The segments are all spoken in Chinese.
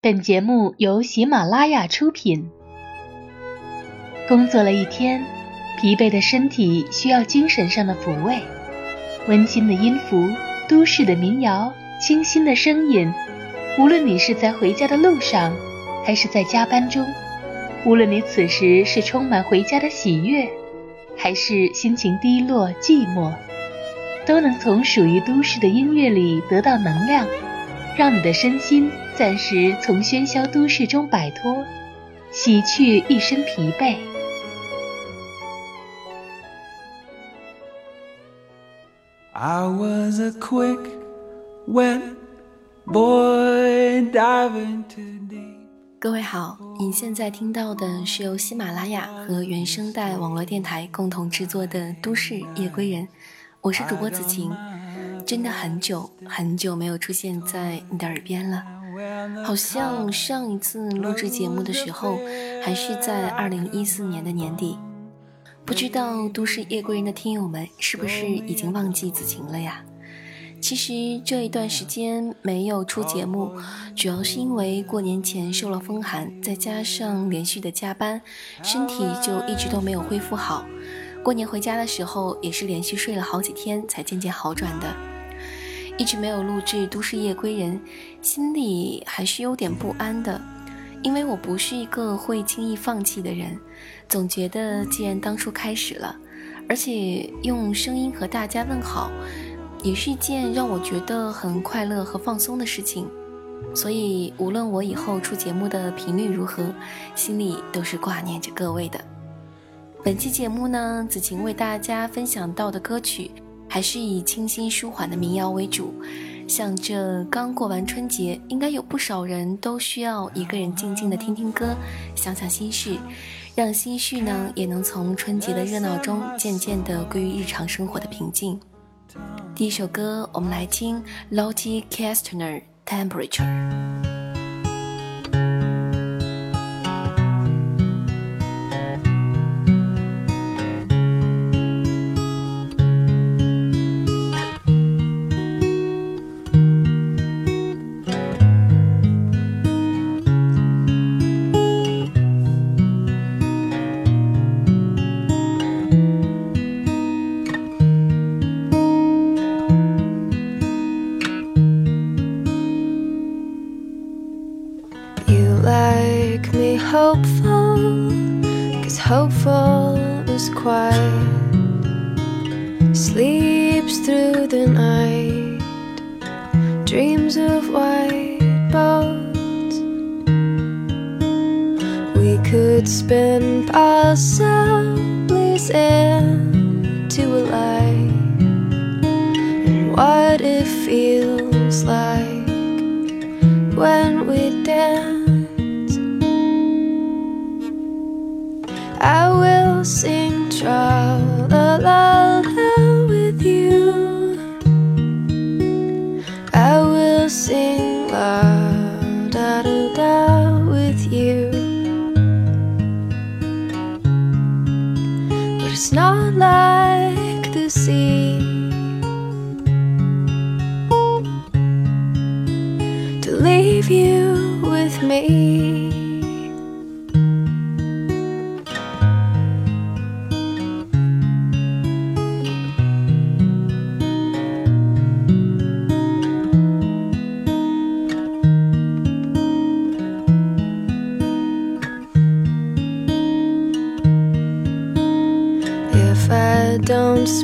本节目由喜马拉雅出品。工作了一天，疲惫的身体需要精神上的抚慰。温馨的音符，都市的民谣，清新的声音。无论你是在回家的路上，还是在加班中；无论你此时是充满回家的喜悦，还是心情低落寂寞，都能从属于都市的音乐里得到能量。让你的身心暂时从喧嚣都市中摆脱，洗去一身疲惫。各位好，您现在听到的是由喜马拉雅和原声带网络电台共同制作的《都市夜归人》，我是主播子晴。真的很久很久没有出现在你的耳边了，好像上一次录制节目的时候还是在二零一四年的年底。不知道都市夜归人的听友们是不是已经忘记子晴了呀？其实这一段时间没有出节目，主要是因为过年前受了风寒，再加上连续的加班，身体就一直都没有恢复好。过年回家的时候也是连续睡了好几天才渐渐好转的。一直没有录制《都市夜归人》，心里还是有点不安的，因为我不是一个会轻易放弃的人，总觉得既然当初开始了，而且用声音和大家问好，也是一件让我觉得很快乐和放松的事情，所以无论我以后出节目的频率如何，心里都是挂念着各位的。本期节目呢，子晴为大家分享到的歌曲。还是以清新舒缓的民谣为主，像这刚过完春节，应该有不少人都需要一个人静静的听听歌，想想心事，让心绪呢也能从春节的热闹中渐渐的归于日常生活的平静。第一首歌，我们来听 Lottie Kastner Temperature。myself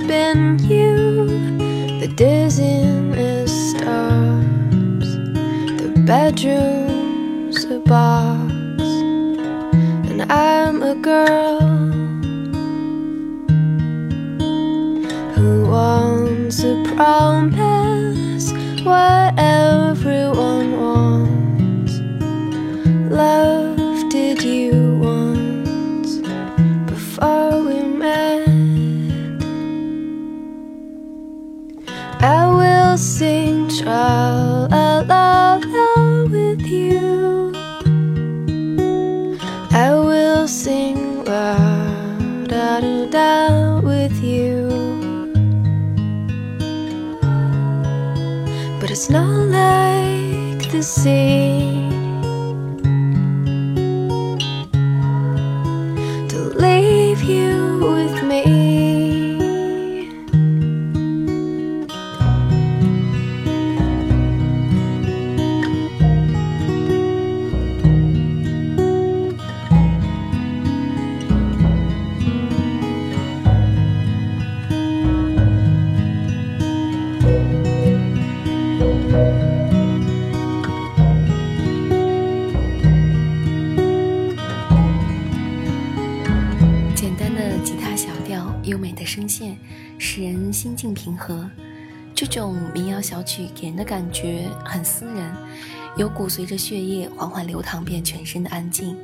been you the dizzying stars. The bedroom's a box, and I'm a girl. Not like the sea 小曲给人的感觉很私人，有股随着血液缓缓流淌遍全身的安静。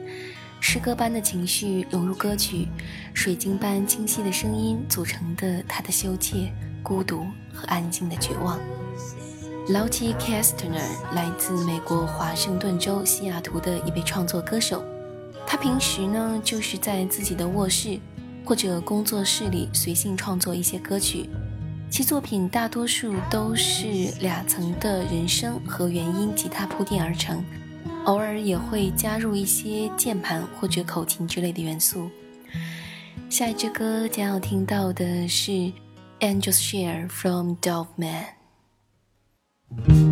诗歌般的情绪融入歌曲，水晶般清晰的声音组成的他的羞怯、孤独和安静的绝望。Lauti Kastner 来自美国华盛顿州西雅图的一位创作歌手，他平时呢就是在自己的卧室或者工作室里随性创作一些歌曲，其作品大多数都是两层的人声和原音吉他铺垫而成。偶尔也会加入一些键盘或者口琴之类的元素。下一支歌将要听到的是《Angel's Share》from Dove Man。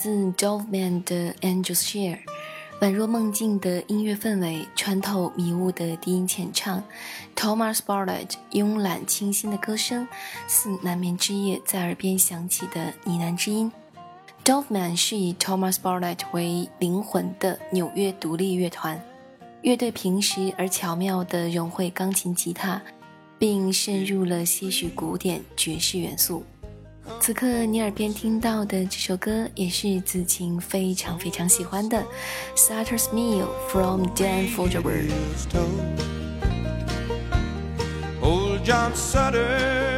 自 Doveman 的 Angel's Share，宛若梦境的音乐氛围，穿透迷雾的低音浅唱，Thomas b a r l e t t 慵懒清新的歌声，似难眠之夜在耳边响起的呢喃之音。Doveman 是以 Thomas b a r l e t t 为灵魂的纽约独立乐团，乐队平时而巧妙地融汇钢琴、吉他，并渗入了些许古典爵士元素。此刻你耳边听到的这首歌，也是子晴非常非常喜欢的《Sutter's Meal》from Dan f o g e r b e r g Old John Sutter。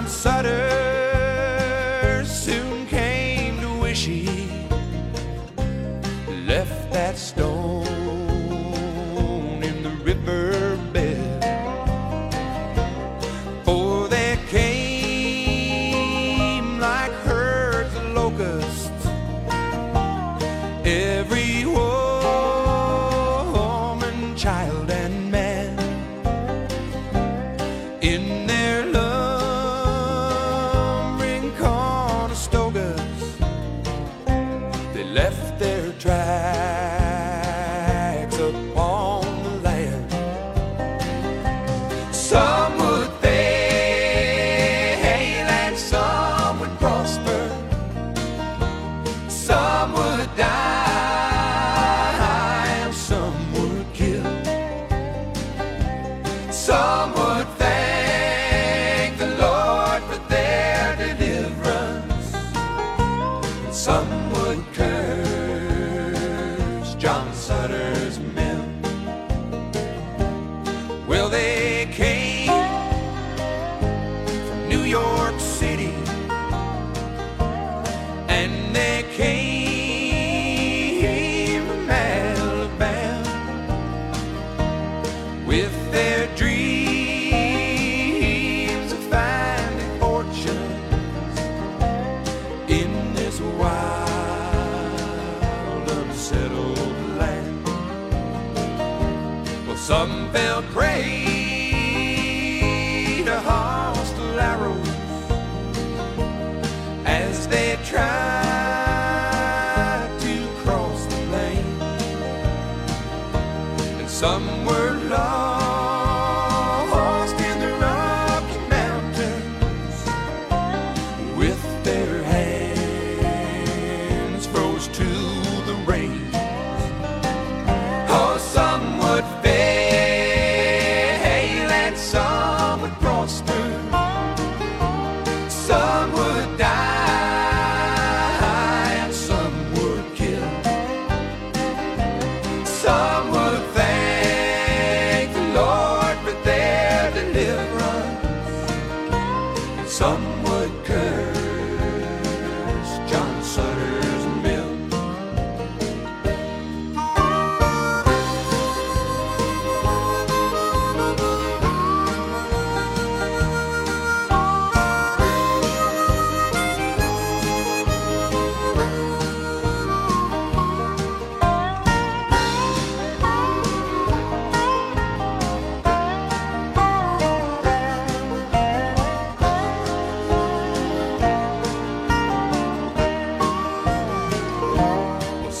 uncertain. Some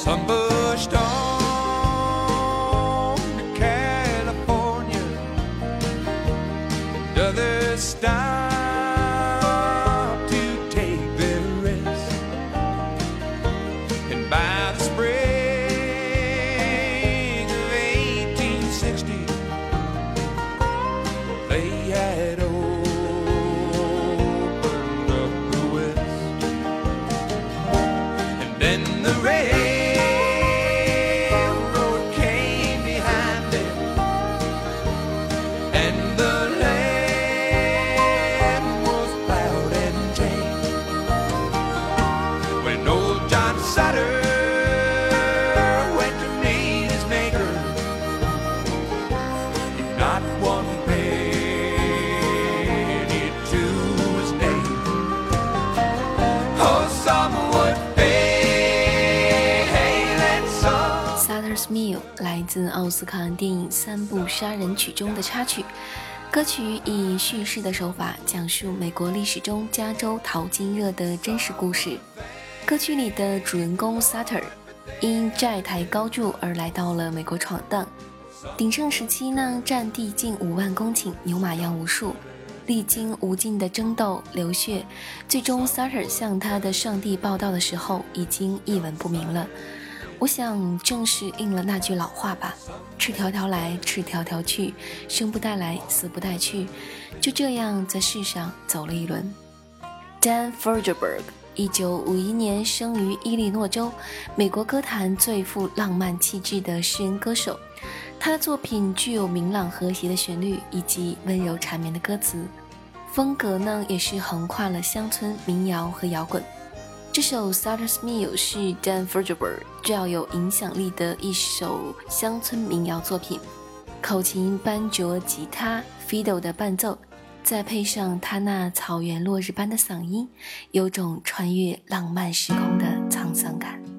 sunbushed on to California, another style. First Meal 来自奥斯卡电影《三部杀人曲》中的插曲。歌曲以叙事的手法讲述美国历史中加州淘金热的真实故事。歌曲里的主人公 Sutter 因债台高筑而来到了美国闯荡。鼎盛时期呢，占地近五万公顷，牛马羊无数。历经无尽的争斗流血，最终 Sutter 向他的上帝报道的时候，已经一文不名了。我想，正是应了那句老话吧：“赤条条来，赤条条去，生不带来，死不带去。”就这样在世上走了一轮。Dan Fogelberg，一九五一年生于伊利诺州，美国歌坛最富浪漫气质的诗人歌手。他的作品具有明朗和谐的旋律以及温柔缠绵的歌词，风格呢也是横跨了乡村民谣和摇滚。这首《Sutter's Mill》是 Dan Fogelberg 最有影响力的一首乡村民谣作品。口琴、班卓、吉他、fiddle 的伴奏，再配上他那草原落日般的嗓音，有种穿越浪漫时空的沧桑感。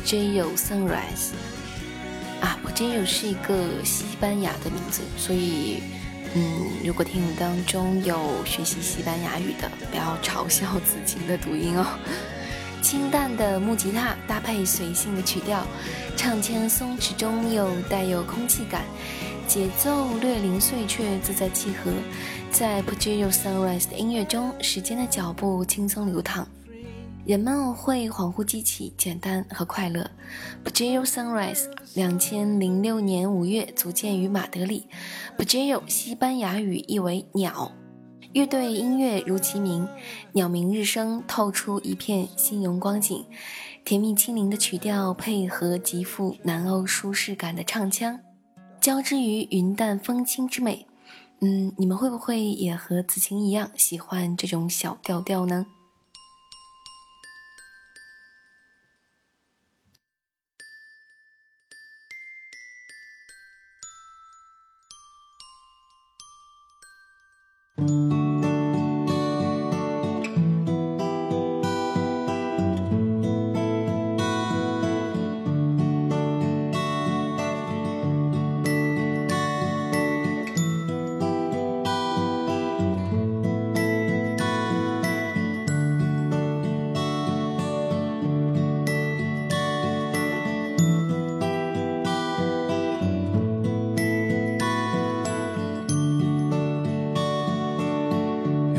Pajayo Sunrise。啊，Pujio 是一个西班牙的名字，所以，嗯，如果听友当中有学习西班牙语的，不要嘲笑子晴的读音哦。清淡的木吉他搭配随性的曲调，唱腔松弛中又带有空气感，节奏略零碎却自在契合。在 Pajayo Sunrise 的音乐中，时间的脚步轻松流淌，人们会恍惚记起简单和快乐。Pajayo Sunrise，两千零六年五月组建于马德里。Pajayo 西班牙语意为鸟。乐队音乐如其名，鸟鸣日升，透出一片新荣光景。甜蜜轻灵的曲调配合极富南欧舒适感的唱腔，交织于云淡风轻之美。嗯，你们会不会也和子晴一样喜欢这种小调调呢？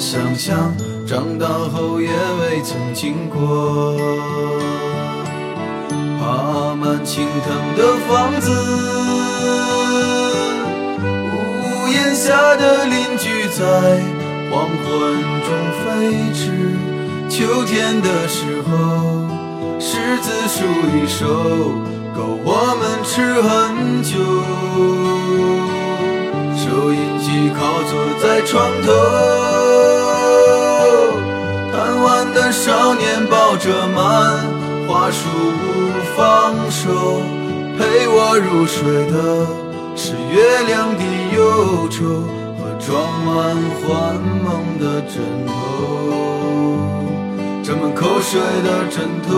想象，长大后也未曾经过。爬满青藤的房子，屋檐下的邻居在。黄昏中飞驰，秋天的时候，柿子树一熟，够我们吃很久。收音机靠坐在床头，贪玩的少年抱着漫画书不放手，陪我入睡的是月亮的忧愁和。装满幻梦的枕头，沾满，口水的枕头。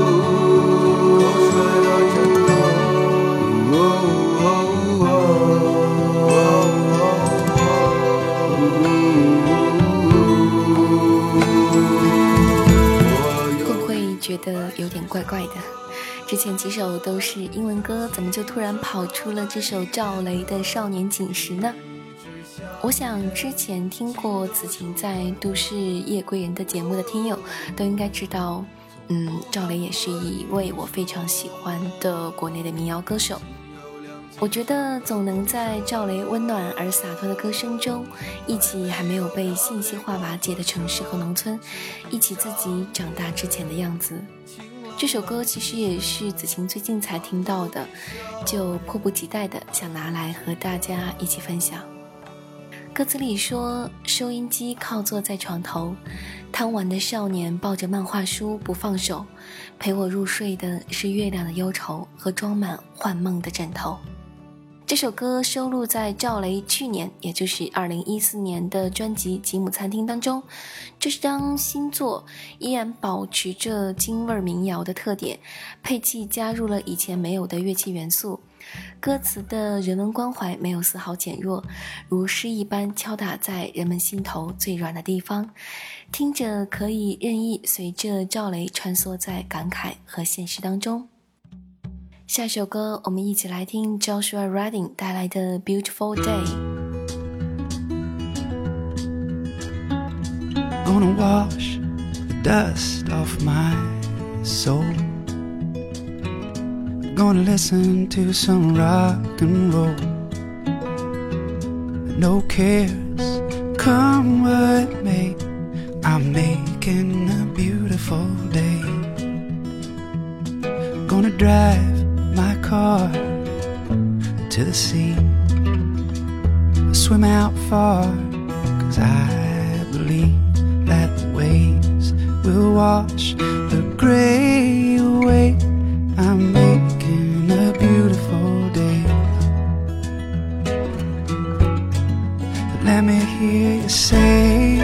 的有点怪怪的？之前几首都是英文歌，怎么就突然跑出了这首赵雷的《少年锦时》呢？我想之前听过子晴在《都市夜归人》的节目的听友都应该知道，嗯，赵雷也是一位我非常喜欢的国内的民谣歌手。我觉得总能在赵雷温暖而洒脱的歌声中，忆起还没有被信息化瓦解的城市和农村，忆起自己长大之前的样子。这首歌其实也是子晴最近才听到的，就迫不及待的想拿来和大家一起分享。歌词里说：“收音机靠坐在床头，贪玩的少年抱着漫画书不放手，陪我入睡的是月亮的忧愁和装满幻梦的枕头。”这首歌收录在赵雷去年，也就是二零一四年的专辑《吉姆餐厅》当中。这张新作，依然保持着京味民谣的特点，配器加入了以前没有的乐器元素。歌词的人文关怀没有丝毫减弱，如诗一般敲打在人们心头最软的地方，听着可以任意随着赵雷穿梭在感慨和现实当中。下首歌，我们一起来听 Joshua Redding 带来的《Beautiful Day》。 Gonna wash the dust off my soul. Gonna listen to some rock and roll. No cares, come what may. I'm making a beautiful day. Gonna drive my car to the sea. I Swim out far, cause I believe that the waves will wash the gray away. I'm making a beautiful day. Let me hear you say,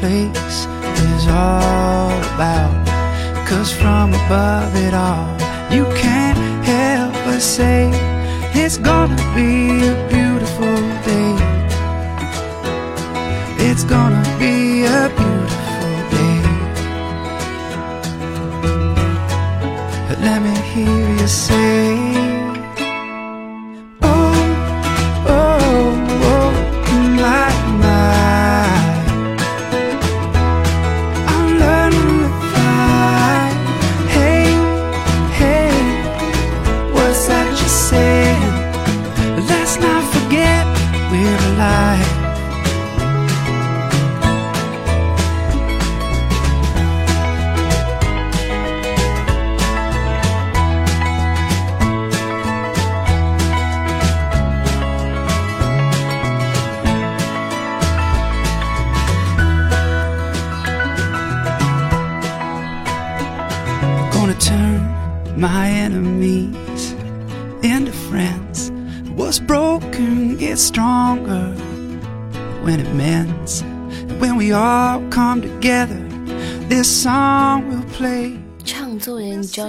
place is all about. Cause from above it all, you can't help but say it's gonna be a beautiful day. It's gonna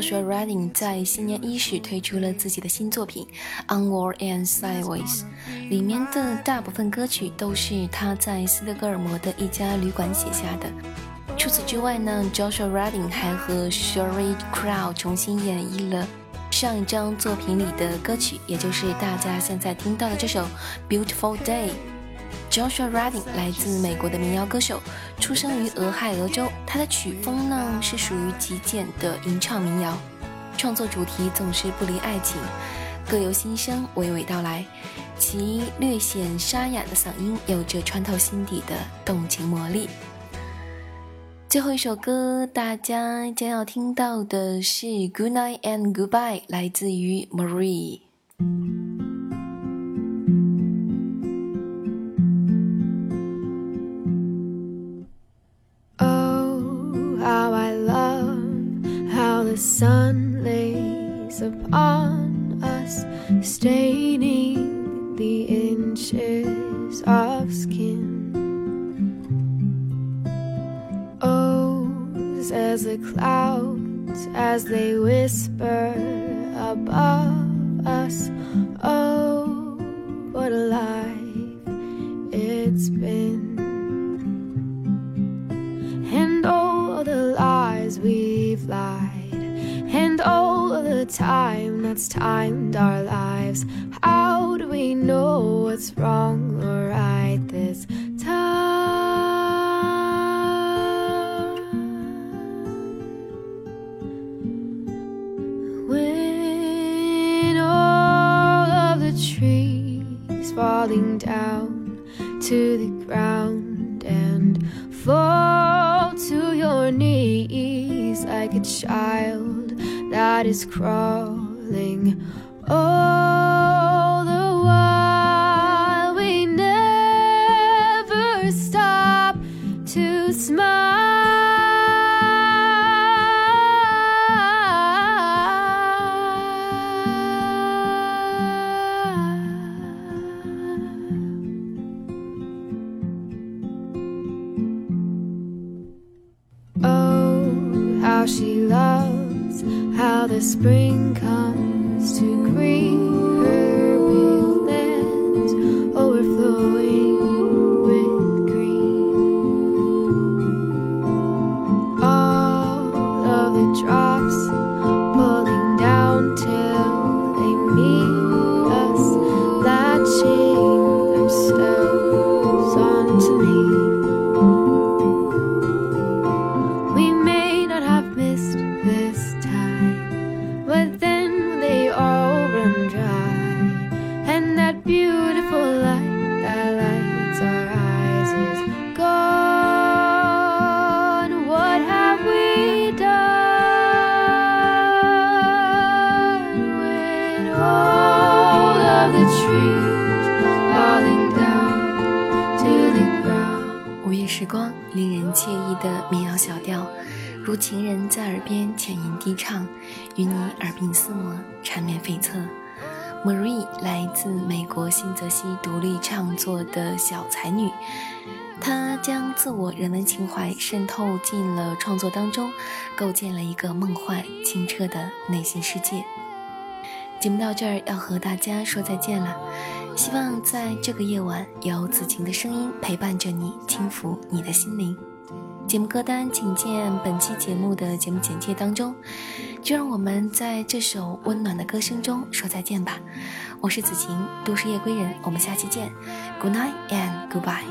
Joshua Redding 在新年伊始推出了自己的新作品《Onward and Sideways》，里面的大部分歌曲都是他在斯德哥尔摩的一家旅馆写下的。除此之外呢，Joshua Redding 还和 Sherry Crow 重新演绎了上一张作品里的歌曲，也就是大家现在听到的这首《Beautiful Day》。Joshua Radin 来自美国的民谣歌手，出生于俄亥俄州。他的曲风呢是属于极简的吟唱民谣，创作主题总是不离爱情，各由心声娓娓道来。其略显沙哑的嗓音有着穿透心底的动情魔力。最后一首歌，大家将要听到的是《Good Night and Goodbye》，来自于 Marie。Sun lays upon us, staining the inches of skin. O's as the clouds as they whisper above us. Oh, what a life it's been that's timed our lives. How do we know what's wrong or right this time? When all of the trees falling down to the ground and fall to your knees like a child that is crawling all the while we never stop to smile 午夜时光，令人惬意的民谣小调，如情人在耳边浅吟低唱，与你耳鬓厮磨，缠绵悱恻。Marie 来自美国新泽西独立创作的小才女，她将自我人文情怀渗透进了创作当中，构建了一个梦幻清澈的内心世界。节目到这儿要和大家说再见了，希望在这个夜晚有子晴的声音陪伴着你，轻抚你的心灵。节目歌单请见本期节目的节目简介当中。就让我们在这首温暖的歌声中说再见吧。我是子晴，都市夜归人，我们下期见。Good night and goodbye。